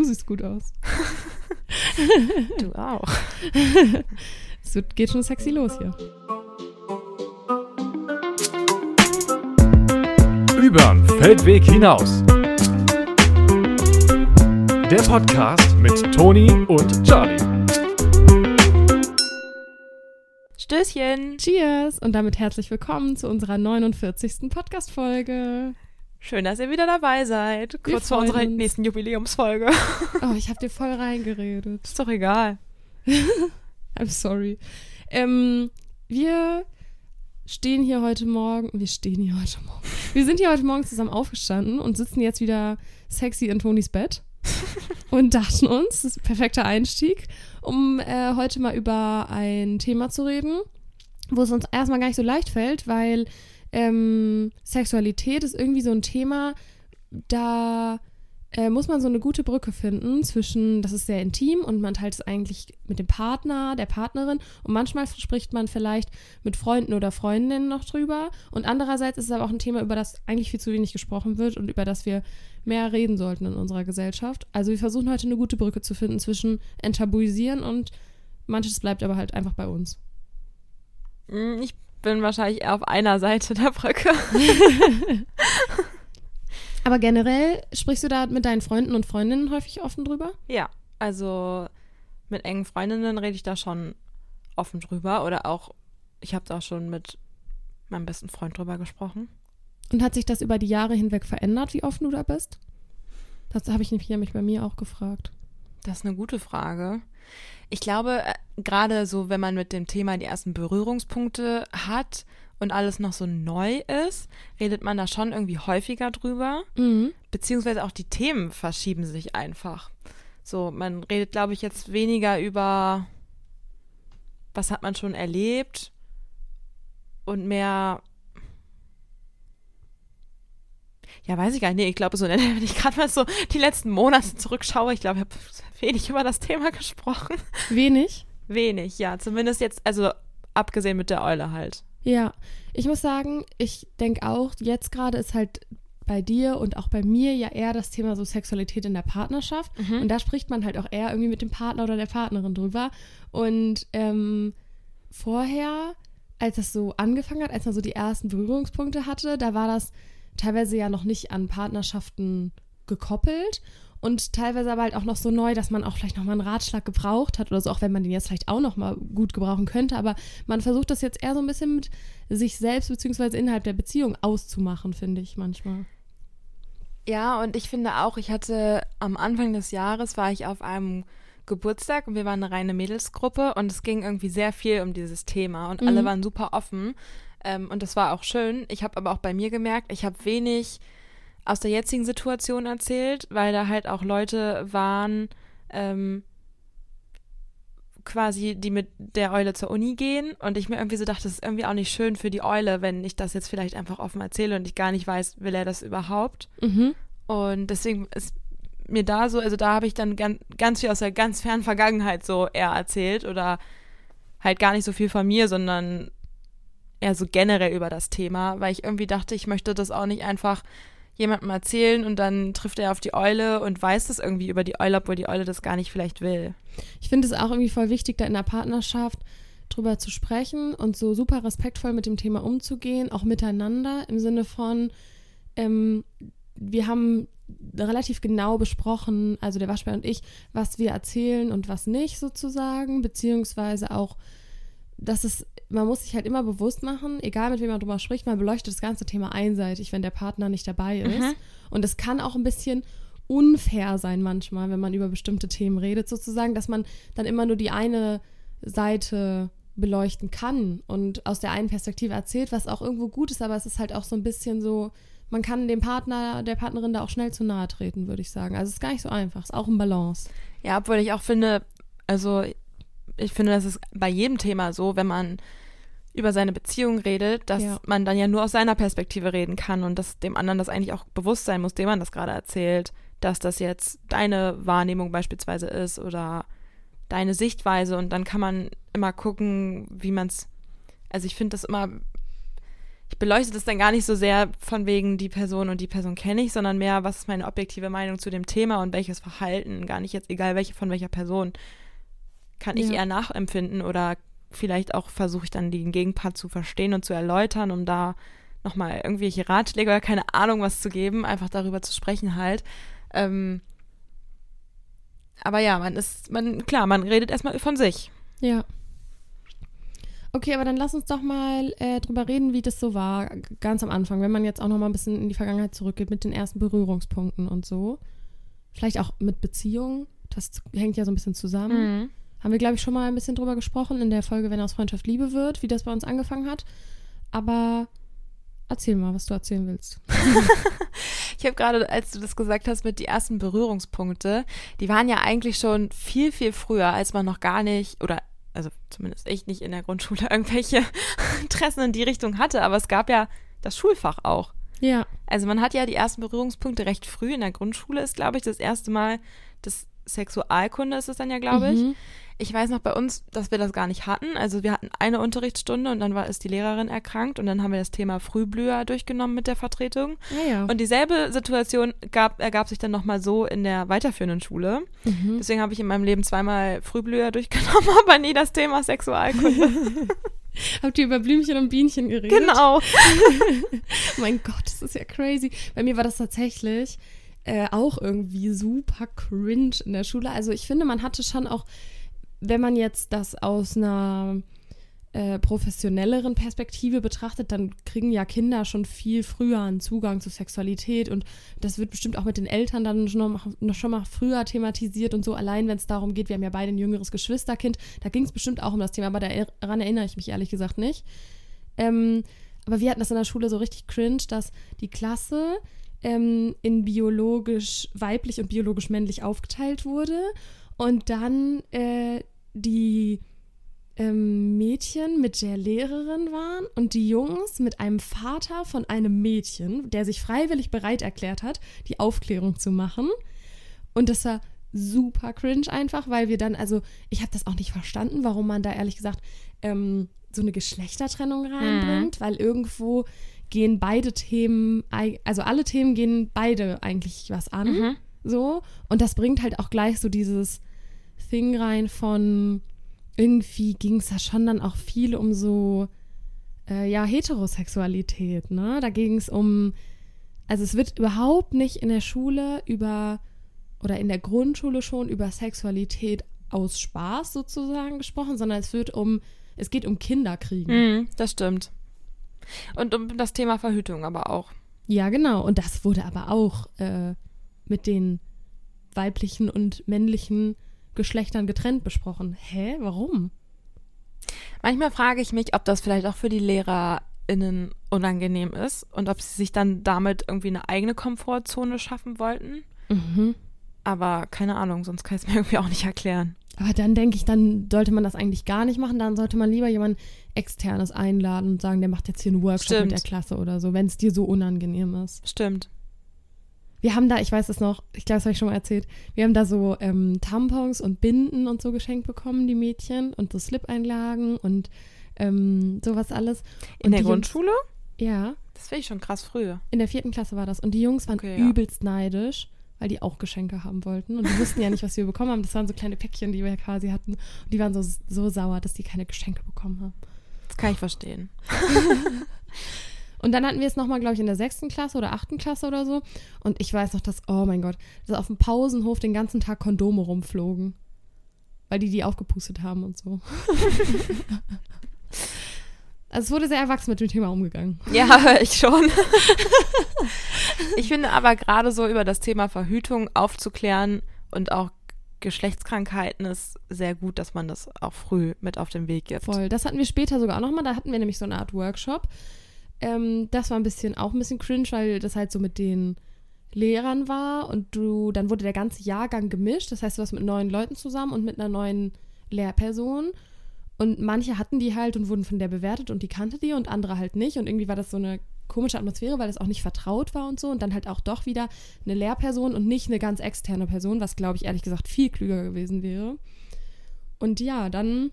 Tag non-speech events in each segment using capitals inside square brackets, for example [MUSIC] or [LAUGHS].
Du siehst gut aus. du auch. es geht schon sexy los hier. Übern Feldweg hinaus. Der Podcast mit Toni und Charlie. Stößchen. Cheers und damit herzlich willkommen zu unserer 49. Podcast-Folge. Schön, dass ihr wieder dabei seid. Kurz vor unserer uns. nächsten Jubiläumsfolge. [LAUGHS] Oh, ich habe dir voll reingeredet. Ist doch egal. [LAUGHS] I'm sorry. Ähm, wir stehen hier heute Morgen. Wir stehen hier heute Morgen. Wir sind hier heute Morgen zusammen aufgestanden und sitzen jetzt wieder sexy in Tonis Bett. [LAUGHS] und dachten uns, das ist ein perfekter Einstieg, um äh, heute mal über ein Thema zu reden, wo es uns erstmal gar nicht so leicht fällt, weil ähm, Sexualität ist irgendwie so ein Thema, da äh, muss man so eine gute Brücke finden zwischen, das ist sehr intim und man teilt es eigentlich mit dem Partner, der Partnerin und manchmal spricht man vielleicht mit Freunden oder Freundinnen noch drüber und andererseits ist es aber auch ein Thema, über das eigentlich viel zu wenig gesprochen wird und über das wir mehr reden sollten in unserer Gesellschaft. Also wir versuchen heute eine gute Brücke zu finden zwischen enttabuisieren und manches bleibt aber halt einfach bei uns. Mm, ich bin wahrscheinlich eher auf einer Seite der Brücke. [LAUGHS] Aber generell sprichst du da mit deinen Freunden und Freundinnen häufig offen drüber? Ja, also mit engen Freundinnen rede ich da schon offen drüber oder auch, ich habe da auch schon mit meinem besten Freund drüber gesprochen. Und hat sich das über die Jahre hinweg verändert, wie offen du da bist? Das habe ich nämlich bei mir auch gefragt. Das ist eine gute Frage. Ich glaube, äh, gerade so, wenn man mit dem Thema die ersten Berührungspunkte hat und alles noch so neu ist, redet man da schon irgendwie häufiger drüber. Mhm. Beziehungsweise auch die Themen verschieben sich einfach. So, man redet, glaube ich, jetzt weniger über, was hat man schon erlebt und mehr ja, weiß ich gar nicht. Nee, ich glaube, so, [LAUGHS] wenn ich gerade mal so die letzten Monate zurückschaue, ich glaube, ich habe wenig über das Thema gesprochen. Wenig? Wenig, ja. Zumindest jetzt, also abgesehen mit der Eule halt. Ja, ich muss sagen, ich denke auch, jetzt gerade ist halt bei dir und auch bei mir ja eher das Thema so Sexualität in der Partnerschaft. Mhm. Und da spricht man halt auch eher irgendwie mit dem Partner oder der Partnerin drüber. Und ähm, vorher, als das so angefangen hat, als man so die ersten Berührungspunkte hatte, da war das teilweise ja noch nicht an Partnerschaften gekoppelt und teilweise aber halt auch noch so neu, dass man auch vielleicht nochmal einen Ratschlag gebraucht hat oder so, auch wenn man den jetzt vielleicht auch nochmal gut gebrauchen könnte. Aber man versucht das jetzt eher so ein bisschen mit sich selbst beziehungsweise innerhalb der Beziehung auszumachen, finde ich manchmal. Ja, und ich finde auch, ich hatte am Anfang des Jahres war ich auf einem Geburtstag und wir waren eine reine Mädelsgruppe und es ging irgendwie sehr viel um dieses Thema und mhm. alle waren super offen. Ähm, und das war auch schön. Ich habe aber auch bei mir gemerkt, ich habe wenig aus der jetzigen Situation erzählt, weil da halt auch Leute waren, ähm, quasi, die mit der Eule zur Uni gehen und ich mir irgendwie so dachte, das ist irgendwie auch nicht schön für die Eule, wenn ich das jetzt vielleicht einfach offen erzähle und ich gar nicht weiß, will er das überhaupt. Mhm. Und deswegen ist mir da so, also da habe ich dann ganz, ganz viel aus der ganz fernen Vergangenheit so eher erzählt oder halt gar nicht so viel von mir, sondern eher so generell über das Thema, weil ich irgendwie dachte, ich möchte das auch nicht einfach jemandem erzählen und dann trifft er auf die Eule und weiß das irgendwie über die Eule, obwohl die Eule das gar nicht vielleicht will. Ich finde es auch irgendwie voll wichtig, da in der Partnerschaft drüber zu sprechen und so super respektvoll mit dem Thema umzugehen, auch miteinander im Sinne von, ähm, wir haben relativ genau besprochen, also der Waschbär und ich, was wir erzählen und was nicht sozusagen, beziehungsweise auch, dass es man muss sich halt immer bewusst machen, egal mit wem man drüber spricht, man beleuchtet das ganze Thema einseitig, wenn der Partner nicht dabei ist. Mhm. Und es kann auch ein bisschen unfair sein manchmal, wenn man über bestimmte Themen redet, sozusagen, dass man dann immer nur die eine Seite beleuchten kann und aus der einen Perspektive erzählt, was auch irgendwo gut ist, aber es ist halt auch so ein bisschen so, man kann dem Partner, der Partnerin da auch schnell zu nahe treten, würde ich sagen. Also es ist gar nicht so einfach, es ist auch ein Balance. Ja, obwohl ich auch finde, also ich finde, das ist bei jedem Thema so, wenn man über seine Beziehung redet, dass ja. man dann ja nur aus seiner Perspektive reden kann und dass dem anderen das eigentlich auch bewusst sein muss, dem man das gerade erzählt, dass das jetzt deine Wahrnehmung beispielsweise ist oder deine Sichtweise und dann kann man immer gucken, wie man es, also ich finde das immer, ich beleuchte das dann gar nicht so sehr von wegen die Person und die Person kenne ich, sondern mehr, was ist meine objektive Meinung zu dem Thema und welches Verhalten, gar nicht jetzt egal welche von welcher Person, kann ich Ja. eher nachempfinden oder vielleicht auch versuche ich dann den Gegenpart zu verstehen und zu erläutern, um da nochmal irgendwelche Ratschläge oder keine Ahnung was zu geben, einfach darüber zu sprechen halt. Ähm, aber ja, man ist, man, klar, man redet erstmal von sich. Ja. Okay, aber dann lass uns doch mal äh, drüber reden, wie das so war, ganz am Anfang, wenn man jetzt auch noch mal ein bisschen in die Vergangenheit zurückgeht mit den ersten Berührungspunkten und so. Vielleicht auch mit Beziehungen, das hängt ja so ein bisschen zusammen. Haben wir, glaube ich, schon mal ein bisschen drüber gesprochen in der Folge, wenn aus Freundschaft Liebe wird, wie das bei uns angefangen hat. Aber erzähl mal, was du erzählen willst. [LAUGHS] Ich habe gerade, als du das gesagt hast, mit die ersten Berührungspunkte, die waren ja eigentlich schon viel, viel früher, als man noch gar nicht, oder also zumindest ich nicht in der Grundschule [LAUGHS] irgendwelche Interessen in die Richtung hatte, aber es gab ja das Schulfach auch. Ja. Also man hat ja die ersten Berührungspunkte recht früh in der Grundschule, ist, glaube ich, das erste Mal das Sexualkunde ist es dann ja, glaube ich. Mhm. Ich weiß noch bei uns, dass wir das gar nicht hatten. Also wir hatten eine Unterrichtsstunde und dann war ist die Lehrerin erkrankt und dann haben wir das Thema Frühblüher durchgenommen mit der Vertretung. Ja, ja. Und dieselbe Situation gab, ergab sich dann nochmal so in der weiterführenden Schule. mhm. Deswegen habe ich in meinem Leben zweimal Frühblüher [LAUGHS] durchgenommen, aber nie das Thema Sexualkunde. [LAUGHS] Habt ihr über Blümchen und Bienchen geredet? genau. [LAUGHS] mein Gott, das ist ja crazy. Bei mir war das tatsächlich äh, auch irgendwie super cringe in der Schule. Also ich finde, man hatte schon auch, wenn man jetzt das aus einer äh, professionelleren Perspektive betrachtet, dann kriegen ja Kinder schon viel früher einen Zugang zu Sexualität und das wird bestimmt auch mit den Eltern dann schon mal, noch schon mal früher thematisiert und so. Allein wenn es darum geht, wir haben ja beide ein jüngeres Geschwisterkind, da ging es bestimmt auch um das Thema, aber daran erinnere ich mich ehrlich gesagt nicht. Ähm, aber wir hatten das in der Schule so richtig cringe, dass die Klasse ähm, in biologisch weiblich und biologisch männlich aufgeteilt wurde und dann äh, die ähm, Mädchen mit der Lehrerin waren und die Jungs mit einem Vater von einem Mädchen, der sich freiwillig bereit erklärt hat, die Aufklärung zu machen. Und das war super cringe einfach, weil wir dann, also ich habe das auch nicht verstanden, warum man da ehrlich gesagt ähm, so eine Geschlechtertrennung reinbringt, weil irgendwo gehen beide Themen, also alle Themen gehen beide eigentlich was an. Mhm. So. Und das bringt halt auch gleich so dieses Thing rein von irgendwie ging es da schon dann auch viel um so, äh, ja, Heterosexualität, ne? Da ging es um, also es wird überhaupt nicht in der Schule über, oder in der Grundschule schon über Sexualität aus Spaß sozusagen gesprochen, sondern es wird um, es geht um Kinderkriegen. Mhm, das stimmt. Und um das Thema Verhütung aber auch. Ja, genau. Und das wurde aber auch äh, mit den weiblichen und männlichen Geschlechtern getrennt besprochen. Hä? Warum? Manchmal frage ich mich, ob das vielleicht auch für die LehrerInnen unangenehm ist und ob sie sich dann damit irgendwie eine eigene Komfortzone schaffen wollten. Mhm. Aber keine Ahnung, sonst kann ich es mir [LAUGHS] irgendwie auch nicht erklären. Aber dann denke ich, dann sollte man das eigentlich gar nicht machen. Dann sollte man lieber jemand externes einladen und sagen, der macht jetzt hier einen Workshop Stimmt. mit der Klasse oder so, wenn es dir so unangenehm ist. Stimmt. Wir haben da, ich weiß es noch, ich glaube, das habe ich schon mal erzählt, wir haben da so ähm, Tampons und Binden und so geschenkt bekommen, die Mädchen, und so Slip-Einlagen und ähm, sowas alles. In Und der die Jungs- Grundschule? Ja, Das finde ich schon krass früh. in der vierten Klasse war das. Und die Jungs waren Okay, ja. übelst neidisch, weil die auch Geschenke haben wollten. Und die wussten ja nicht, was wir bekommen haben. Das waren so kleine Päckchen, die wir quasi hatten. Und die waren so, so sauer, dass die keine Geschenke bekommen haben. Das kann ich verstehen. [LAUGHS] Und dann hatten wir es nochmal, glaube ich, in der sechsten Klasse oder achten Klasse oder so. Und ich weiß noch, dass, oh mein Gott, dass auf dem Pausenhof den ganzen Tag Kondome rumflogen. Weil die die aufgepustet haben und so. [LAUGHS] also es wurde sehr erwachsen mit dem Thema umgegangen. [LAUGHS] Ja, ich schon. [LAUGHS] ich finde aber gerade so über das Thema Verhütung aufzuklären und auch Geschlechtskrankheiten ist sehr gut, dass man das auch früh mit auf den Weg gibt. Voll. Das hatten wir später sogar auch nochmal. Da hatten wir nämlich so eine Art Workshop. Ähm, das war ein bisschen, auch ein bisschen cringe, weil das halt so mit den Lehrern war und du, dann wurde der ganze Jahrgang gemischt. Das heißt, du warst mit neuen Leuten zusammen und mit einer neuen Lehrperson. Und manche hatten die halt und wurden von der bewertet und die kannte die und andere halt nicht. Und irgendwie war das so eine komische Atmosphäre, weil das auch nicht vertraut war und so. Und dann halt auch doch wieder eine Lehrperson und nicht eine ganz externe Person, was, glaube ich, ehrlich gesagt viel klüger gewesen wäre. Und ja, dann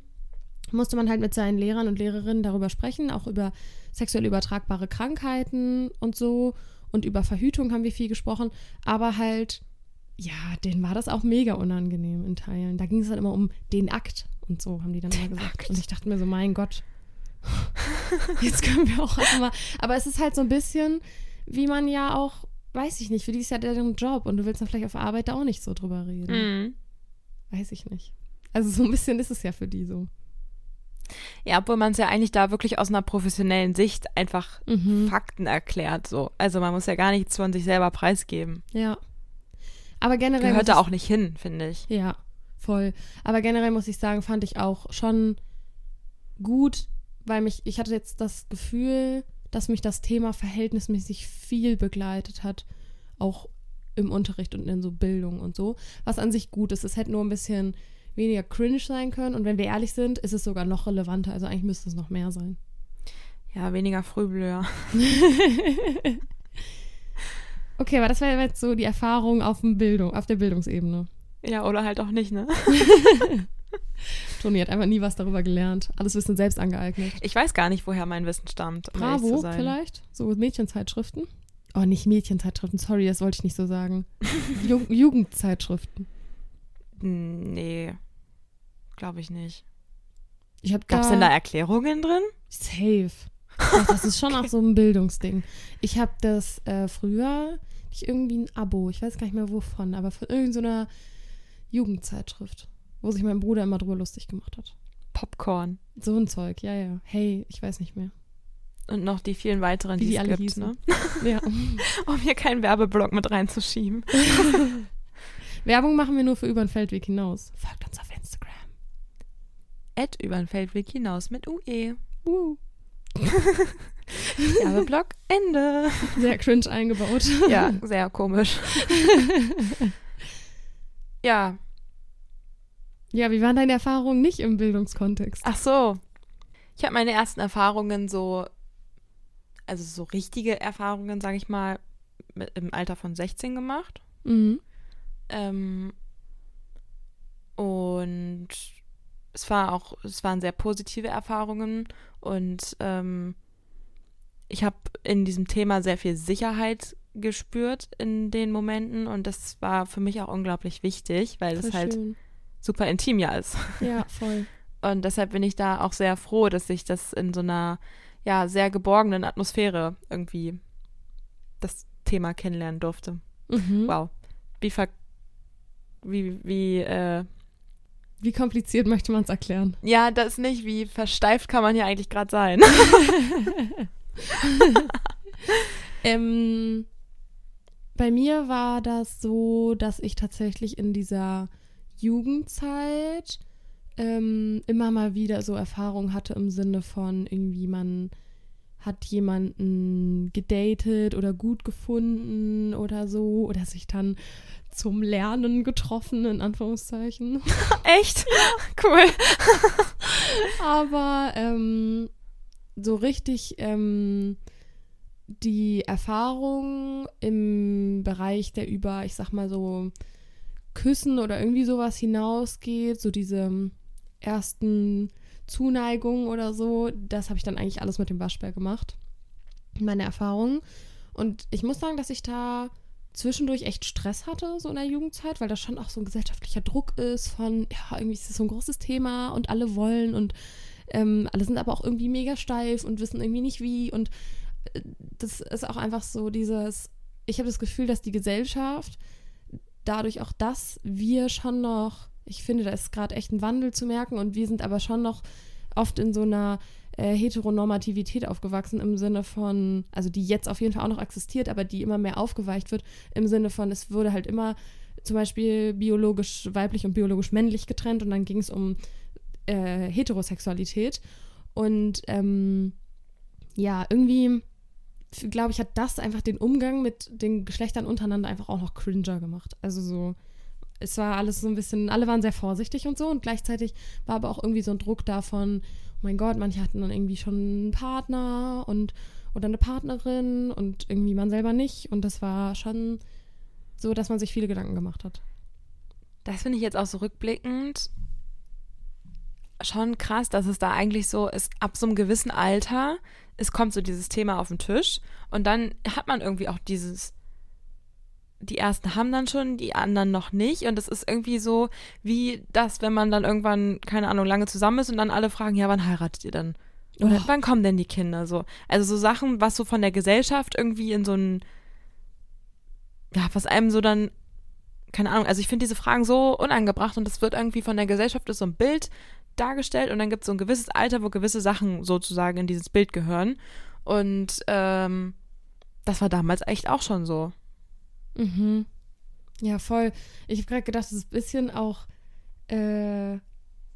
musste man halt mit seinen Lehrern und Lehrerinnen darüber sprechen, auch über sexuell übertragbare Krankheiten und so und über Verhütung haben wir viel gesprochen, aber halt, ja, denen war das auch mega unangenehm in Teilen. Da ging es dann immer um den Akt und so, haben die dann immer gesagt. Akt. Und ich dachte mir so, mein Gott, [LAUGHS] jetzt können wir auch mal. Aber es ist halt so ein bisschen, wie man ja auch, weiß ich nicht, für die ist ja deren Job und du willst dann vielleicht auf Arbeit da auch nicht so drüber reden. Mhm. Weiß ich nicht. Also so ein bisschen ist es ja für die so. Ja, obwohl man es ja eigentlich da wirklich aus einer professionellen Sicht einfach mhm. Fakten erklärt. So. Also man muss ja gar nichts von sich selber preisgeben. Ja. Aber generell. Gehört da auch nicht hin, finde ich. Ja, voll. Aber generell muss ich sagen, fand ich auch schon gut, weil mich, ich hatte jetzt das Gefühl, dass mich das Thema verhältnismäßig viel begleitet hat. Auch im Unterricht und in so Bildung und so. Was an sich gut ist. Es hätte nur ein bisschen weniger cringe sein können. Und wenn wir ehrlich sind, ist es sogar noch relevanter. Also eigentlich müsste es noch mehr sein. Ja, weniger Frühblöher. [LAUGHS] okay, aber das wäre jetzt so die Erfahrung auf, dem Bildung, auf der Bildungsebene. Ja, oder halt auch nicht, ne? [LAUGHS] Toni hat einfach nie was darüber gelernt. Alles Wissen selbst angeeignet. Ich weiß gar nicht, woher mein Wissen stammt. Um Bravo, vielleicht? So Mädchenzeitschriften? Oh, nicht Mädchenzeitschriften, sorry, das wollte ich nicht so sagen. [LAUGHS] Ju Jugendzeitschriften. Nee. Glaube ich nicht. Ich hab Gab es denn da Erklärungen drin? Safe. Ach, das ist schon auch so ein Bildungsding. Ich habe das äh, früher, nicht irgendwie ein Abo, ich weiß gar nicht mehr wovon, aber von irgendeiner Jugendzeitschrift, wo sich mein Bruder immer drüber lustig gemacht hat. Popcorn. So ein Zeug, ja, ja. Hey, ich weiß nicht mehr. Und noch die vielen weiteren, die, die alle gibt, hießen. ne? [LAUGHS] Ja. [LAUGHS] um hier keinen Werbeblock mit reinzuschieben. [LAUGHS] Werbung machen wir nur für über den Feldweg hinaus. Folgt uns auf Instagram. At über den Feldweg hinaus mit UE. Uh. Werbeblock Ende. Sehr cringe eingebaut. Ja, [LAUGHS] sehr komisch. ja. Ja, wie waren deine Erfahrungen nicht im Bildungskontext? Ach so. Ich habe meine ersten Erfahrungen so, also so richtige Erfahrungen, sage ich mal, mit, im Alter von 16 gemacht. Mhm. Ähm, und es war auch, es waren sehr positive Erfahrungen und ähm, ich habe in diesem Thema sehr viel Sicherheit gespürt in den Momenten und das war für mich auch unglaublich wichtig, weil es halt schön. super intim ja ist. [LAUGHS] Ja, voll. Und deshalb bin ich da auch sehr froh, dass ich das in so einer ja sehr geborgenen Atmosphäre irgendwie das Thema kennenlernen durfte. Mhm. Wow. Wie ver wie, wie, äh, wie kompliziert möchte man es erklären? Ja, das nicht. Wie versteift kann man hier eigentlich gerade sein? [LAUGHS] ähm, bei mir war das so, dass ich tatsächlich in dieser Jugendzeit ähm, immer mal wieder so Erfahrungen hatte im Sinne von irgendwie man hat jemanden gedatet oder gut gefunden oder so oder sich dann zum Lernen getroffen, in Anführungszeichen. [LAUGHS] Echt? cool. [LAUGHS] Aber ähm, so richtig ähm, die Erfahrung im Bereich der über, ich sag mal so, Küssen oder irgendwie sowas hinausgeht, so diese ersten Zuneigung oder so, das habe ich dann eigentlich alles mit dem Waschbär gemacht. Meine Erfahrungen. Und ich muss sagen, dass ich da zwischendurch echt Stress hatte, so in der Jugendzeit, weil da schon auch so ein gesellschaftlicher Druck ist von, ja, irgendwie ist das so ein großes Thema und alle wollen und ähm, alle sind aber auch irgendwie mega steif und wissen irgendwie nicht wie. Und äh, das ist auch einfach so dieses, ich habe das Gefühl, dass die Gesellschaft dadurch auch, dass wir schon noch ich finde, da ist gerade echt ein Wandel zu merken und wir sind aber schon noch oft in so einer äh, Heteronormativität aufgewachsen im Sinne von, also die jetzt auf jeden Fall auch noch existiert, aber die immer mehr aufgeweicht wird, im Sinne von, es wurde halt immer zum Beispiel biologisch weiblich und biologisch männlich getrennt und dann ging es um äh, Heterosexualität. Und ähm, ja, irgendwie, glaube ich, hat das einfach den Umgang mit den Geschlechtern untereinander einfach auch noch cringer gemacht. Also so, es war alles so ein bisschen, alle waren sehr vorsichtig und so und gleichzeitig war aber auch irgendwie so ein Druck davon, oh mein Gott, manche hatten dann irgendwie schon einen Partner und oder eine Partnerin und irgendwie man selber nicht und das war schon so, dass man sich viele Gedanken gemacht hat. Das finde ich jetzt auch so rückblickend schon krass, dass es da eigentlich so ist, ab so einem gewissen Alter, es kommt so dieses Thema auf den Tisch und dann hat man irgendwie auch dieses, die ersten haben dann schon, die anderen noch nicht. Und es ist irgendwie so wie das, wenn man dann irgendwann, keine Ahnung, lange zusammen ist und dann alle fragen, ja, wann heiratet ihr dann? Oder oh. wann kommen denn die Kinder so? Also so Sachen, was so von der Gesellschaft irgendwie in so ein, ja, was einem so dann, keine Ahnung, also ich finde diese Fragen so unangebracht und das wird irgendwie von der Gesellschaft ist so ein Bild dargestellt und dann gibt es so ein gewisses Alter, wo gewisse Sachen sozusagen in dieses Bild gehören. Und ähm, das war damals echt auch schon so. Mhm. Ja, voll. Ich habe gerade gedacht, das ist ein bisschen auch äh,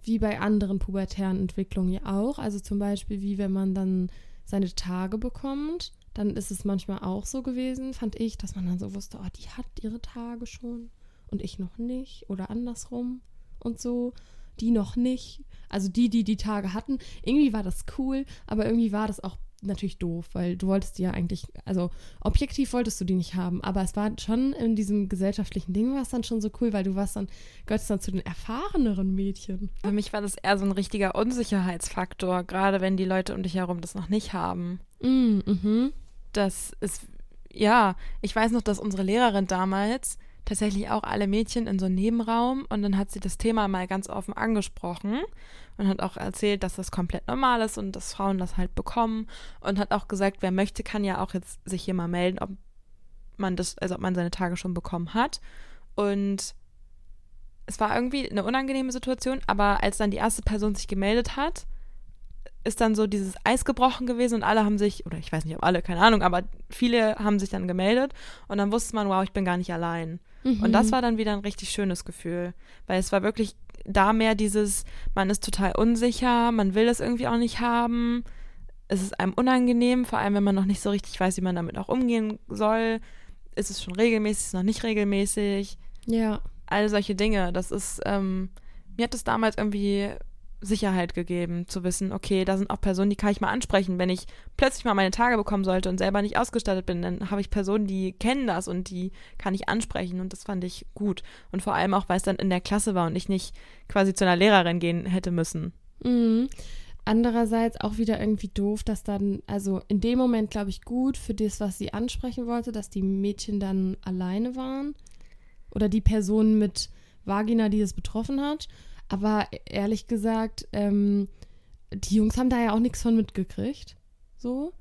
wie bei anderen pubertären Entwicklungen ja auch. Also zum Beispiel, wie wenn man dann seine Tage bekommt, dann ist es manchmal auch so gewesen, fand ich, dass man dann so wusste, oh, die hat ihre Tage schon und ich noch nicht oder andersrum und so. Die noch nicht. Also die, die die Tage hatten. Irgendwie war das cool, aber irgendwie war das auch natürlich doof, weil du wolltest die ja eigentlich, also objektiv wolltest du die nicht haben, aber es war schon in diesem gesellschaftlichen Ding war es dann schon so cool, weil du warst dann, gehörst dann zu den erfahreneren Mädchen. Für mich war das eher so ein richtiger Unsicherheitsfaktor, gerade wenn die Leute um dich herum das noch nicht haben. Mm, mhm. Das ist, ja, ich weiß noch, dass unsere Lehrerin damals tatsächlich auch alle Mädchen in so einen Nebenraum und dann hat sie das Thema mal ganz offen angesprochen und hat auch erzählt, dass das komplett normal ist und dass Frauen das halt bekommen und hat auch gesagt, wer möchte, kann ja auch jetzt sich hier mal melden, ob man das, also ob man seine Tage schon bekommen hat. Und es war irgendwie eine unangenehme Situation, aber als dann die erste Person sich gemeldet hat, ist dann so dieses Eis gebrochen gewesen und alle haben sich, oder ich weiß nicht, ob alle, keine Ahnung, aber viele haben sich dann gemeldet und dann wusste man, wow, ich bin gar nicht allein. Mhm. Und das war dann wieder ein richtig schönes Gefühl, weil es war wirklich da mehr dieses, man ist total unsicher, man will das irgendwie auch nicht haben, es ist einem unangenehm, vor allem wenn man noch nicht so richtig weiß, wie man damit auch umgehen soll. Ist es schon regelmäßig, ist es noch nicht regelmäßig? Ja. All solche Dinge, das ist, ähm, mir hat es damals irgendwie Sicherheit gegeben, zu wissen, okay, da sind auch Personen, die kann ich mal ansprechen. Wenn ich plötzlich mal meine Tage bekommen sollte und selber nicht ausgestattet bin, dann habe ich Personen, die kennen das und die kann ich ansprechen und das fand ich gut. Und vor allem auch, weil es dann in der Klasse war und ich nicht quasi zu einer Lehrerin gehen hätte müssen. Mhm. Andererseits auch wieder irgendwie doof, dass dann, also in dem Moment glaube ich gut für das, was sie ansprechen wollte, dass die Mädchen dann alleine waren. Oder die Person mit Vagina, die es betroffen hat. Aber ehrlich gesagt, ähm, die Jungs haben da ja auch nichts von mitgekriegt. So.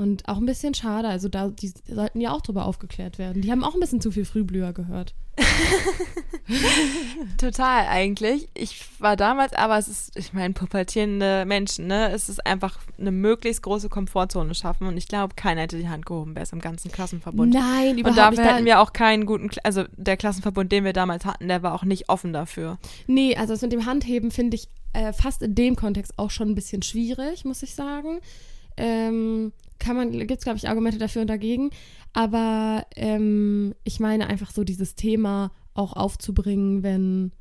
Und auch ein bisschen schade. Also da, die sollten ja auch drüber aufgeklärt werden. Die haben auch ein bisschen zu viel Frühblüher gehört. [LAUGHS] Total eigentlich. Ich war damals, aber es ist, ich meine, pubertierende Menschen, ne? Es ist einfach eine möglichst große Komfortzone schaffen. Und ich glaube, keiner hätte die Hand gehoben, wäre es im ganzen Klassenverbund. Nein, überhaupt Und dafür nicht. hätten wir auch keinen guten, also der Klassenverbund, den wir damals hatten, der war auch nicht offen dafür. Nee, also das mit dem Handheben finde ich äh, fast in dem Kontext auch schon ein bisschen schwierig, muss ich sagen. Ähm, kann man, gibt es, glaube ich, Argumente dafür und dagegen. Aber ähm, ich meine einfach so dieses Thema auch aufzubringen, wenn,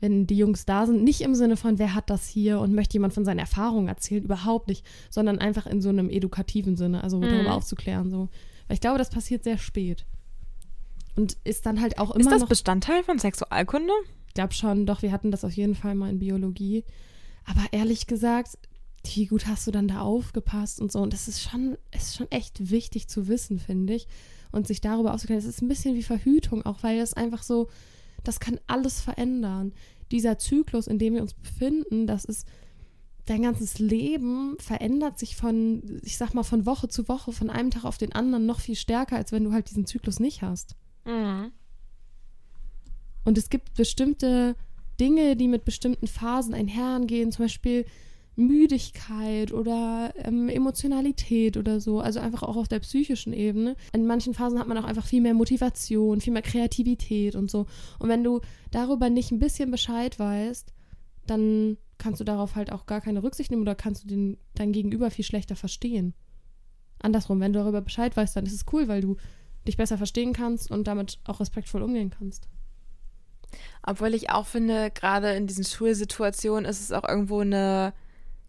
wenn die Jungs da sind. Nicht im Sinne von, wer hat das hier und möchte jemand von seinen Erfahrungen erzählen, überhaupt nicht, sondern einfach in so einem edukativen Sinne, also mhm. darüber aufzuklären. So. Weil ich glaube, das passiert sehr spät. Und ist dann halt auch immer. Ist das noch, Bestandteil von Sexualkunde? Ich glaube schon, doch, wir hatten das auf jeden Fall mal in Biologie. Aber ehrlich gesagt, wie gut hast du dann da aufgepasst und so. Und das ist schon, ist schon echt wichtig zu wissen, finde ich. Und sich darüber aufzuklären. Das ist ein bisschen wie Verhütung auch, weil das einfach so, das kann alles verändern. Dieser Zyklus, in dem wir uns befinden, das ist, dein ganzes Leben verändert sich von, ich sag mal, von Woche zu Woche, von einem Tag auf den anderen noch viel stärker, als wenn du halt diesen Zyklus nicht hast. Mhm. Und es gibt bestimmte Dinge, die mit bestimmten Phasen einhergehen, zum Beispiel Müdigkeit oder ähm, Emotionalität oder so, also einfach auch auf der psychischen Ebene. In manchen Phasen hat man auch einfach viel mehr Motivation, viel mehr Kreativität und so. Und wenn du darüber nicht ein bisschen Bescheid weißt, dann kannst du darauf halt auch gar keine Rücksicht nehmen oder kannst du den, dein Gegenüber viel schlechter verstehen. Andersrum, wenn du darüber Bescheid weißt, dann ist es cool, weil du dich besser verstehen kannst und damit auch respektvoll umgehen kannst. Obwohl ich auch finde, gerade in diesen Schulsituationen ist es auch irgendwo eine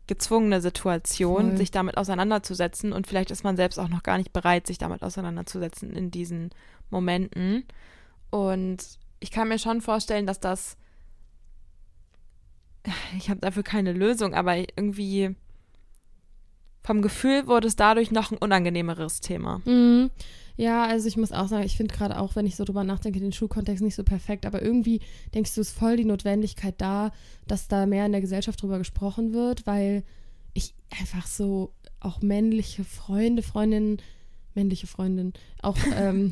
gezwungene Situation, Voll. sich damit auseinanderzusetzen. Und vielleicht ist man selbst auch noch gar nicht bereit, sich damit auseinanderzusetzen in diesen Momenten. Und ich kann mir schon vorstellen, dass das, ich habe dafür keine Lösung, aber irgendwie vom Gefühl wurde es dadurch noch ein unangenehmeres Thema. Mhm. Ja, also ich muss auch sagen, ich finde gerade auch, wenn ich so drüber nachdenke, den Schulkontext nicht so perfekt, aber irgendwie denkst du, es ist voll die Notwendigkeit da, dass da mehr in der Gesellschaft drüber gesprochen wird, weil ich einfach so auch männliche Freunde, Freundinnen, männliche Freundinnen, auch [LAUGHS] ähm,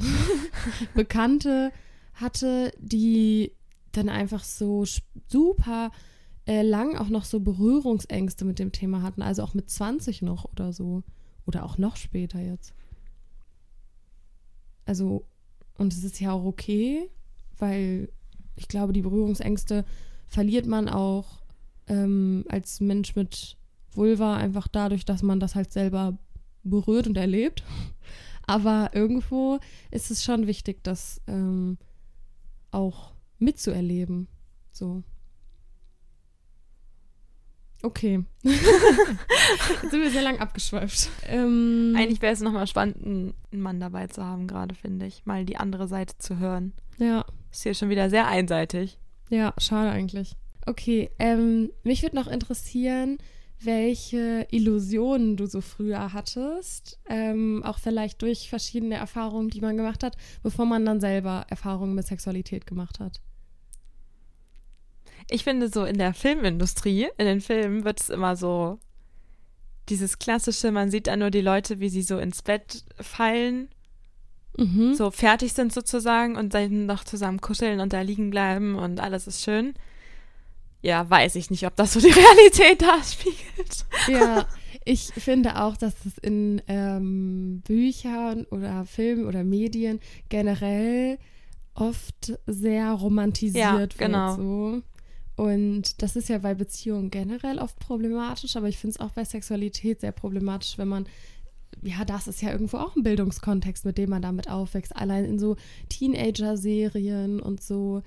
[LAUGHS] Bekannte hatte, die dann einfach so super äh, lang auch noch so Berührungsängste mit dem Thema hatten, also auch mit 20 noch oder so. Oder auch noch später jetzt. Also, und es ist ja auch okay, weil ich glaube, die Berührungsängste verliert man auch ähm, als Mensch mit Vulva einfach dadurch, dass man das halt selber berührt und erlebt. [LAUGHS] Aber irgendwo ist es schon wichtig, das ähm, auch mitzuerleben. So. Okay. [LAUGHS] Jetzt sind wir sehr lang abgeschweift. Ähm, Eigentlich wäre es nochmal spannend, einen Mann dabei zu haben, gerade finde ich. Mal die andere Seite zu hören. Ja. Ist hier schon wieder sehr einseitig. Ja, schade eigentlich. Okay, ähm, mich würde noch interessieren, welche Illusionen du so früher hattest, ähm, auch vielleicht durch verschiedene Erfahrungen, die man gemacht hat, bevor man dann selber Erfahrungen mit Sexualität gemacht hat. Ich finde so in der Filmindustrie, in den Filmen wird es immer so dieses klassische, man sieht dann nur die Leute, wie sie so ins Bett fallen, mhm. so fertig sind sozusagen und dann noch zusammen kuscheln und da liegen bleiben und alles ist schön. Ja, weiß ich nicht, ob das so die [LAUGHS] Realität darspiegelt. Ja, ich finde auch, dass es in ähm, Büchern oder Filmen oder Medien generell oft sehr romantisiert ja, wird. Genau. So. Und das ist ja bei Beziehungen generell oft problematisch, aber ich finde es auch bei Sexualität sehr problematisch, wenn man, ja, das ist ja irgendwo auch ein Bildungskontext, mit dem man damit aufwächst. Allein in so Teenager-Serien und so,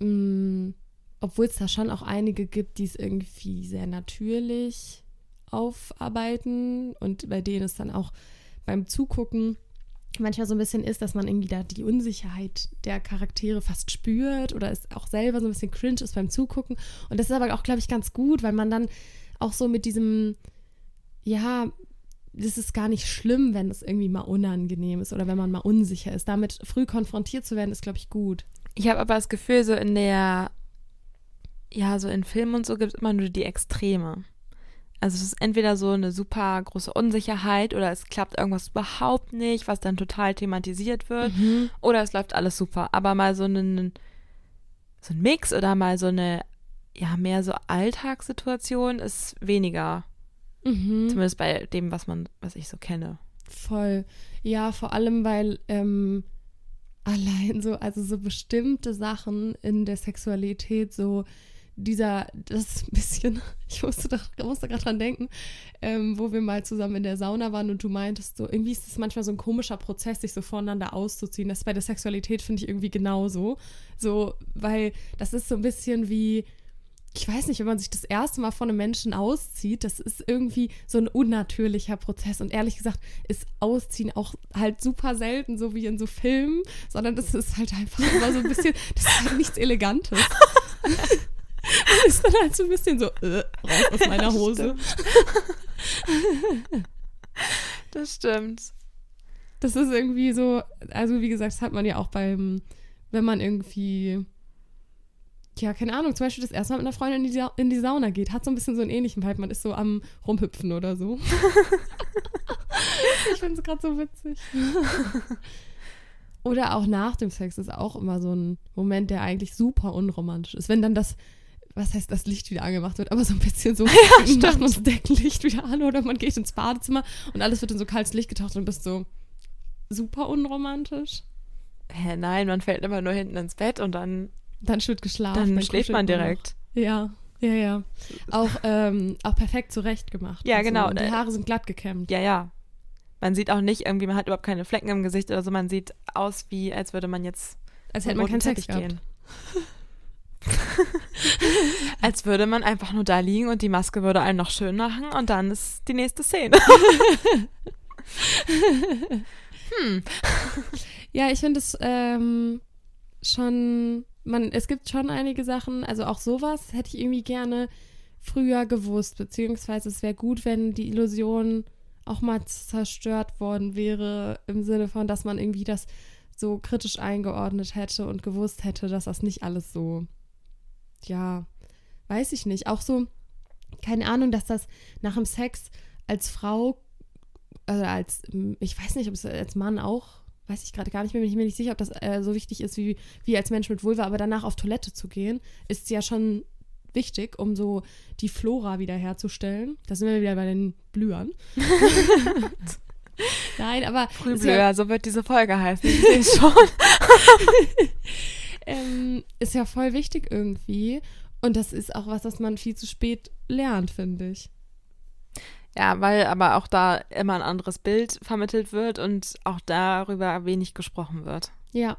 mm, obwohl es da schon auch einige gibt, die es irgendwie sehr natürlich aufarbeiten und bei denen es dann auch beim Zugucken manchmal so ein bisschen ist, dass man irgendwie da die Unsicherheit der Charaktere fast spürt oder es auch selber so ein bisschen cringe ist beim Zugucken. Und das ist aber auch, glaube ich, ganz gut, weil man dann auch so mit diesem, ja, das ist gar nicht schlimm, wenn es irgendwie mal unangenehm ist oder wenn man mal unsicher ist. Damit früh konfrontiert zu werden, ist, glaube ich, gut. Ich habe aber das Gefühl, so in der, ja, so in Filmen und so gibt es immer nur die Extreme. Also es ist entweder so eine super große Unsicherheit oder es klappt irgendwas überhaupt nicht, was dann total thematisiert wird. Mhm. Oder es läuft alles super. Aber mal so einen, so ein Mix oder mal so eine, ja, mehr so Alltagssituation ist weniger. Mhm. Zumindest bei dem, was man, was ich so kenne. Voll. Ja, vor allem, weil ähm, allein so, also so bestimmte Sachen in der Sexualität so dieser, das ist ein bisschen, [LAUGHS] ich musste, da, musste gerade dran denken, ähm, wo wir mal zusammen in der Sauna waren und du meintest so, irgendwie ist es manchmal so ein komischer Prozess, sich so voneinander auszuziehen. Das ist bei der Sexualität, finde ich, irgendwie genauso. So, weil das ist so ein bisschen wie, ich weiß nicht, wenn man sich das erste Mal von einem Menschen auszieht, das ist irgendwie so ein unnatürlicher Prozess. Und ehrlich gesagt ist Ausziehen auch halt super selten, so wie in so Filmen, sondern das ist halt einfach immer so ein bisschen, das ist halt nichts Elegantes. [LAUGHS] [LAUGHS] ist dann halt so ein bisschen so äh, raus aus meiner Hose. [LAUGHS] das stimmt. Das ist irgendwie so, also wie gesagt, das hat man ja auch beim, wenn man irgendwie, ja, keine Ahnung, zum Beispiel das erste Mal mit einer Freundin in die, in die Sauna geht, hat so ein bisschen so einen ähnlichen Vibe, man ist so am Rumhüpfen oder so. [LAUGHS] ich finde es gerade so witzig. Oder auch nach dem Sex ist auch immer so ein Moment, der eigentlich super unromantisch ist. Wenn dann das was heißt, das Licht wieder angemacht wird, aber so ein bisschen so, [LAUGHS] ja, macht man das Deckenlicht wieder an oder man geht ins Badezimmer und alles wird in so kaltes Licht getaucht und bist so super unromantisch. Hä, nein, man fällt immer nur hinten ins Bett und dann. Dann wird geschlafen. Dann, dann schläft man direkt. Ja, ja, ja. Auch, ähm, auch perfekt zurecht gemacht. Ja, genau. So. Und die Haare sind glatt gekämmt. Ja, ja. Man sieht auch nicht irgendwie, man hat überhaupt keine Flecken im Gesicht oder so. Man sieht aus, wie als würde man jetzt. Als hätte man keinen Sex gehabt. [LAUGHS] [LAUGHS] Als würde man einfach nur da liegen und die Maske würde einen noch schön machen und dann ist die nächste Szene. hm. [LAUGHS] Ja, ich finde es ähm, schon man, es gibt schon einige Sachen, also auch sowas hätte ich irgendwie gerne früher gewusst, beziehungsweise es wäre gut, wenn die Illusion auch mal zerstört worden wäre, im Sinne von, dass man irgendwie das so kritisch eingeordnet hätte und gewusst hätte, dass das nicht alles so, ja, weiß ich nicht, auch so, keine Ahnung, dass das nach dem Sex als Frau, also als, ich weiß nicht, ob es als Mann auch weiß ich gerade gar nicht mehr, bin ich mir nicht sicher, ob das äh, so wichtig ist wie, wie als Mensch mit Vulva, aber danach auf Toilette zu gehen, ist ja schon wichtig, um so die Flora wiederherzustellen. Da sind wir wieder bei den Blühern. [LAUGHS] [LAUGHS] Nein, aber. Frühblöher, ja, so wird diese Folge heißen. Ich sehe schon. [LAUGHS] ähm, ist ja voll wichtig irgendwie. Und das ist auch was, was man viel zu spät lernt, finde ich. Ja, weil aber auch da immer ein anderes Bild vermittelt wird und auch darüber wenig gesprochen wird. Ja.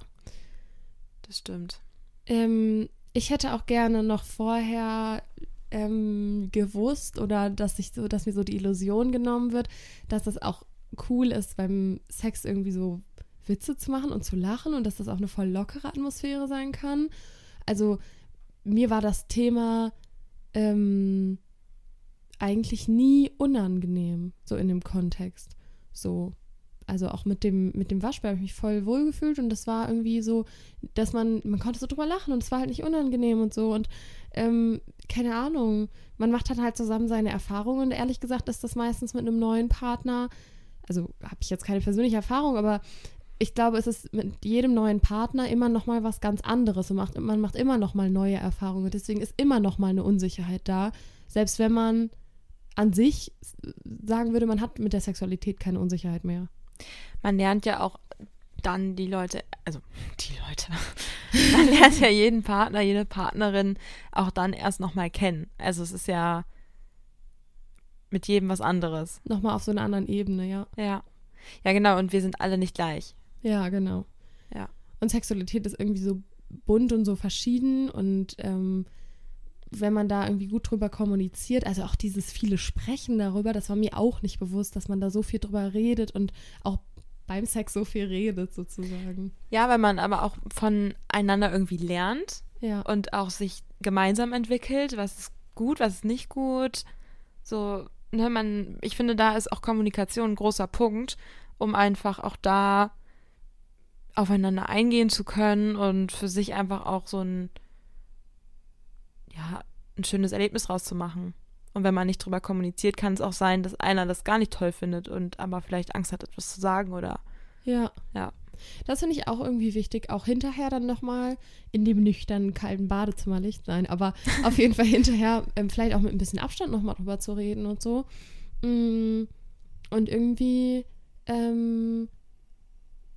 Das stimmt. Ähm, ich hätte auch gerne noch vorher ähm, gewusst oder dass ich so, dass mir so die Illusion genommen wird, dass das auch cool ist, beim Sex irgendwie so Witze zu machen und zu lachen und dass das auch eine voll lockere Atmosphäre sein kann. Also mir war das Thema ähm, eigentlich nie unangenehm, so in dem Kontext. So. Also auch mit dem, mit dem Waschbär habe ich mich voll wohl gefühlt und das war irgendwie so, dass man, man konnte so drüber lachen und es war halt nicht unangenehm und so. Und ähm, keine Ahnung, man macht halt halt zusammen seine Erfahrungen und ehrlich gesagt ist das meistens mit einem neuen Partner, also habe ich jetzt keine persönliche Erfahrung, aber ich glaube, es ist mit jedem neuen Partner immer noch mal was ganz anderes und macht, man macht immer noch mal neue Erfahrungen. Deswegen ist immer noch mal eine Unsicherheit da, selbst wenn man an sich sagen würde, man hat mit der Sexualität keine Unsicherheit mehr. Man lernt ja auch dann die Leute, also [LAUGHS] die Leute, [LAUGHS] man lernt ja jeden Partner, jede Partnerin auch dann erst nochmal kennen. Also es ist ja mit jedem was anderes. Nochmal auf so einer anderen Ebene, ja. Ja. Ja, genau, und wir sind alle nicht gleich. Ja, genau. Ja. Und Sexualität ist irgendwie so bunt und so verschieden und ähm, wenn man da irgendwie gut drüber kommuniziert, also auch dieses viele Sprechen darüber, das war mir auch nicht bewusst, dass man da so viel drüber redet und auch beim Sex so viel redet sozusagen. Ja, weil man aber auch voneinander irgendwie lernt ja. und auch sich gemeinsam entwickelt, was ist gut, was ist nicht gut. So, ne, man, ich finde, da ist auch Kommunikation ein großer Punkt, um einfach auch da aufeinander eingehen zu können und für sich einfach auch so ein ja, ein schönes Erlebnis rauszumachen. Und wenn man nicht drüber kommuniziert, kann es auch sein, dass einer das gar nicht toll findet und aber vielleicht Angst hat, etwas zu sagen oder. Ja. Ja. Das finde ich auch irgendwie wichtig, auch hinterher dann nochmal in dem nüchternen, kalten Badezimmerlicht. Nein, aber [LAUGHS] auf jeden Fall hinterher ähm, vielleicht auch mit ein bisschen Abstand nochmal drüber zu reden und so. Mm, und irgendwie ähm,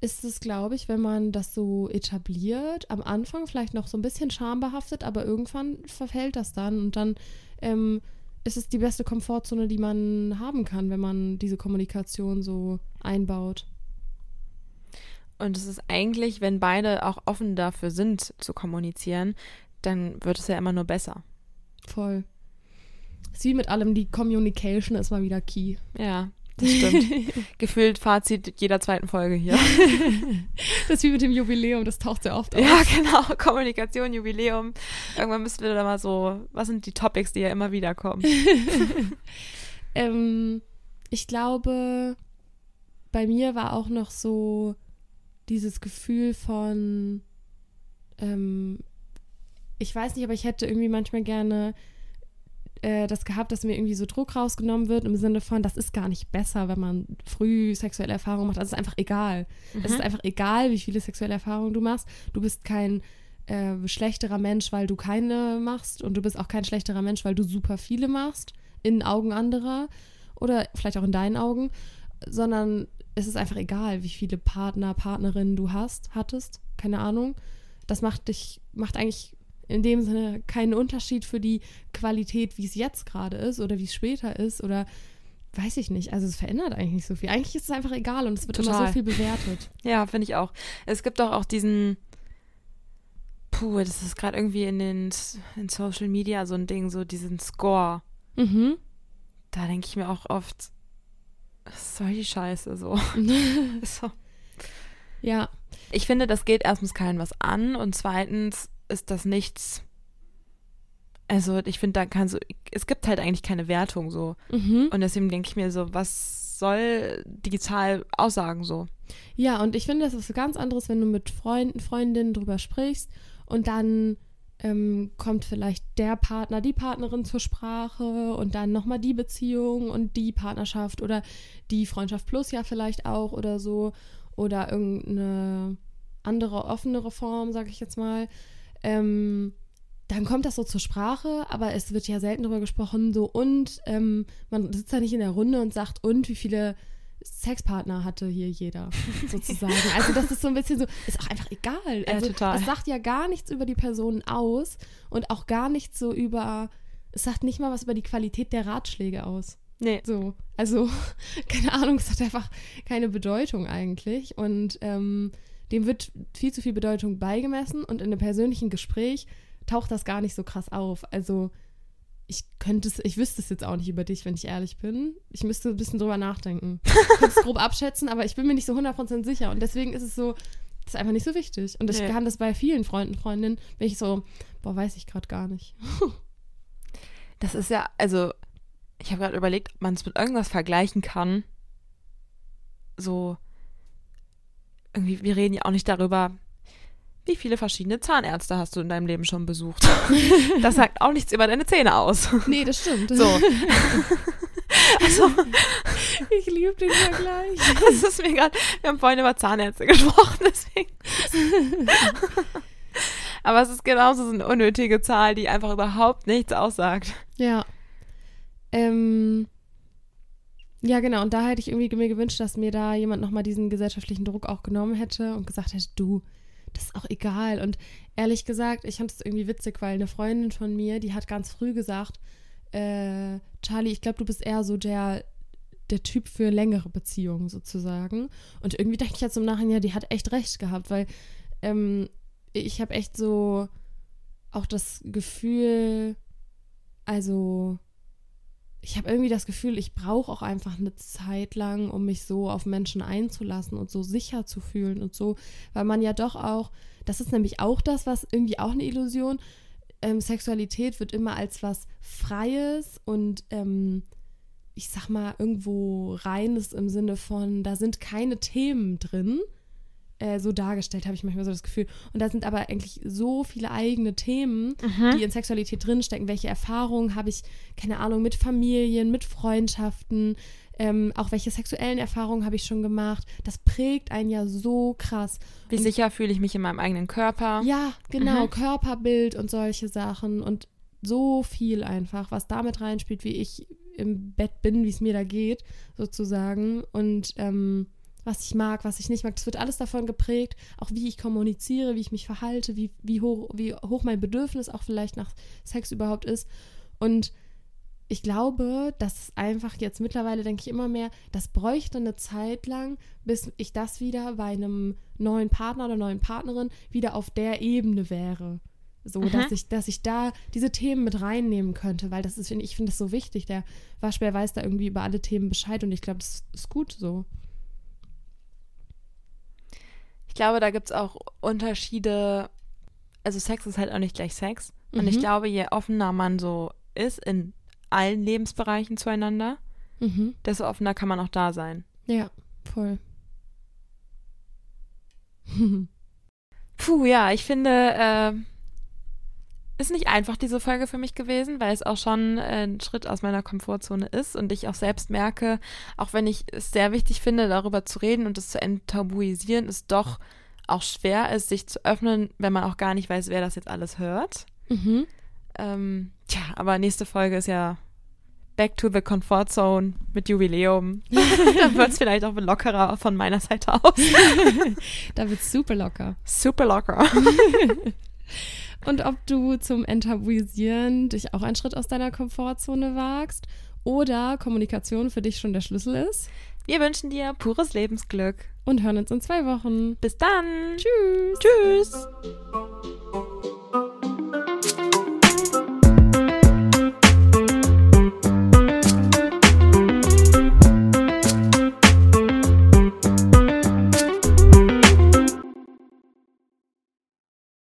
ist es, glaube ich, wenn man das so etabliert, am Anfang vielleicht noch so ein bisschen schambehaftet, aber irgendwann verfällt das dann und dann ähm, ist es die beste Komfortzone, die man haben kann, wenn man diese Kommunikation so einbaut. Und es ist eigentlich, wenn beide auch offen dafür sind zu kommunizieren, dann wird es ja immer nur besser. Voll. Ist wie mit allem, die Communication ist mal wieder key. Ja, das stimmt. [LAUGHS] Gefühlt Fazit jeder zweiten Folge hier. [LAUGHS] das ist wie mit dem Jubiläum, das taucht sehr oft auf. Ja, genau. [LAUGHS] Kommunikation, Jubiläum. Irgendwann müssten wir da mal so, was sind die Topics, die ja immer wieder kommen? ähm, ich glaube, bei mir war auch noch so dieses Gefühl von, ähm, ich weiß nicht, aber ich hätte irgendwie manchmal gerne äh, das gehabt, dass mir irgendwie so Druck rausgenommen wird im Sinne von, das ist gar nicht besser, wenn man früh sexuelle Erfahrungen macht. Das ist einfach egal. Mhm. Es ist einfach egal, wie viele sexuelle Erfahrungen du machst. Du bist kein äh, schlechterer Mensch, weil du keine machst und du bist auch kein schlechterer Mensch, weil du super viele machst in Augen anderer oder vielleicht auch in deinen Augen, sondern es ist einfach egal, wie viele Partner, Partnerinnen du hast, hattest, keine Ahnung. Das macht dich, macht eigentlich in dem Sinne keinen Unterschied für die Qualität, wie es jetzt gerade ist oder wie es später ist oder weiß ich nicht. Also es verändert eigentlich nicht so viel. Eigentlich ist es einfach egal und es wird Total. immer so viel bewertet. [LAUGHS] Ja, finde ich auch. Es gibt doch auch diesen Puh, das ist gerade irgendwie in den in Social Media so ein Ding, so diesen Score. Mhm. Da denke ich mir auch oft, was soll die Scheiße so. [LAUGHS] [LAUGHS] so. Ja. Ich finde, das geht erstens keinem was an und zweitens ist das nichts. Also ich finde, da kann so, es gibt halt eigentlich keine Wertung so. Mhm. Und deswegen denke ich mir so, was soll Zahl aussagen so? Ja, und ich finde, das ist was ganz anderes, wenn du mit Freunden, Freundinnen drüber sprichst und dann ähm, kommt vielleicht der Partner, die Partnerin zur Sprache und dann nochmal die Beziehung und die Partnerschaft oder die Freundschaft plus ja vielleicht auch oder so oder irgendeine andere offenere Form, sag ich jetzt mal. Ähm, dann kommt das so zur Sprache, aber es wird ja selten darüber gesprochen, so und ähm, man sitzt da nicht in der Runde und sagt, und wie viele Sexpartner hatte hier jeder, [LAUGHS] sozusagen. Also das ist so ein bisschen so, ist auch einfach egal. Also ja, total. Es sagt ja gar nichts über die Personen aus und auch gar nichts so über, es sagt nicht mal was über die Qualität der Ratschläge aus. Nee. So, also, [LAUGHS] keine Ahnung, es hat einfach keine Bedeutung eigentlich. Und ähm, dem wird viel zu viel Bedeutung beigemessen und in einem persönlichen Gespräch taucht das gar nicht so krass auf. Also, ich könnte es, ich wüsste es jetzt auch nicht über dich, wenn ich ehrlich bin. Ich müsste ein bisschen drüber nachdenken. [LAUGHS] Ich könnte es grob abschätzen, aber ich bin mir nicht so 100% sicher. Und deswegen ist es so, das ist einfach nicht so wichtig. Und ich Nee. kann das bei vielen Freunden, Freundinnen, bin ich so, boah, weiß ich gerade gar nicht. [LAUGHS] Das ist ja, also, ich habe gerade überlegt, ob man es mit irgendwas vergleichen kann. So, irgendwie, wir reden ja auch nicht darüber, wie viele verschiedene Zahnärzte hast du in deinem Leben schon besucht. [LAUGHS] das sagt auch nichts über deine Zähne aus. Nee, das stimmt. So, [LAUGHS] also, Ich liebe den Vergleich. [LAUGHS] das ist mir gerade, wir haben vorhin über Zahnärzte gesprochen, deswegen. Aber es ist genauso so eine unnötige Zahl, die einfach überhaupt nichts aussagt. Ja. Ähm, ja, genau. Und da hätte ich irgendwie mir gewünscht, dass mir da jemand nochmal diesen gesellschaftlichen Druck auch genommen hätte und gesagt hätte, du, das ist auch egal. Und ehrlich gesagt, ich fand es irgendwie witzig, weil eine Freundin von mir, die hat ganz früh gesagt, äh, Charlie, ich glaube, du bist eher so der, der Typ für längere Beziehungen sozusagen. Und irgendwie dachte ich jetzt im Nachhinein, ja, die hat echt recht gehabt, weil ähm, ich habe echt so auch das Gefühl, also ich habe irgendwie das Gefühl, ich brauche auch einfach eine Zeit lang, um mich so auf Menschen einzulassen und so sicher zu fühlen und so, weil man ja doch auch, das ist nämlich auch das, was irgendwie auch eine Illusion, ähm, Sexualität wird immer als was Freies und ähm, ich sag mal irgendwo Reines im Sinne von, da sind keine Themen drin, äh, so dargestellt, habe ich manchmal so das Gefühl. Und da sind aber eigentlich so viele eigene Themen, die in Sexualität drinstecken. Welche Erfahrungen habe ich, keine Ahnung, mit Familien, mit Freundschaften, ähm, auch welche sexuellen Erfahrungen habe ich schon gemacht. Das prägt einen ja so krass. Wie Und- sicher fühle ich mich in meinem eigenen Körper? Ja, genau, Mhm. Körperbild und solche Sachen und so viel einfach, was damit reinspielt, wie ich im Bett bin, wie es mir da geht, sozusagen. Und ähm, was ich mag, was ich nicht mag, das wird alles davon geprägt, auch wie ich kommuniziere, wie ich mich verhalte, wie, wie, hoch, wie hoch mein Bedürfnis auch vielleicht nach Sex überhaupt ist. Und ich glaube, dass einfach jetzt mittlerweile denke ich immer mehr, das bräuchte eine Zeit lang, bis ich das wieder bei einem neuen Partner oder neuen Partnerin wieder auf der Ebene wäre. So, Mhm. dass ich, dass ich da diese Themen mit reinnehmen könnte, weil das ist, ich finde das so wichtig. Der Waschbär weiß da irgendwie über alle Themen Bescheid und ich glaube, das ist gut so. Ich glaube, da gibt es auch Unterschiede. Also Sex ist halt auch nicht gleich Sex. Und ich Mhm. glaube, je offener man so ist in allen Lebensbereichen zueinander, Mhm. desto offener kann man auch da sein. Ja, voll. [LAUGHS] Puh, ja, ich finde, äh, ist nicht einfach diese Folge für mich gewesen, weil es auch schon äh, ein Schritt aus meiner Komfortzone ist und ich auch selbst merke, auch wenn ich es sehr wichtig finde, darüber zu reden und es zu enttabuisieren, es doch auch schwer ist, sich zu öffnen, wenn man auch gar nicht weiß, wer das jetzt alles hört. Mhm. Ähm, tja, aber nächste Folge ist ja Back to the Comfort Zone mit Jubiläum. [LAUGHS] [LAUGHS] Dann wird es vielleicht auch lockerer von meiner Seite aus. [LAUGHS] Da wird's super locker. Super locker. Und ob du zum Enttabuisieren dich auch einen Schritt aus deiner Komfortzone wagst oder Kommunikation für dich schon der Schlüssel ist. Wir wünschen dir pures Lebensglück. Und hören uns in zwei Wochen. Bis dann. Tschüss. Tschüss.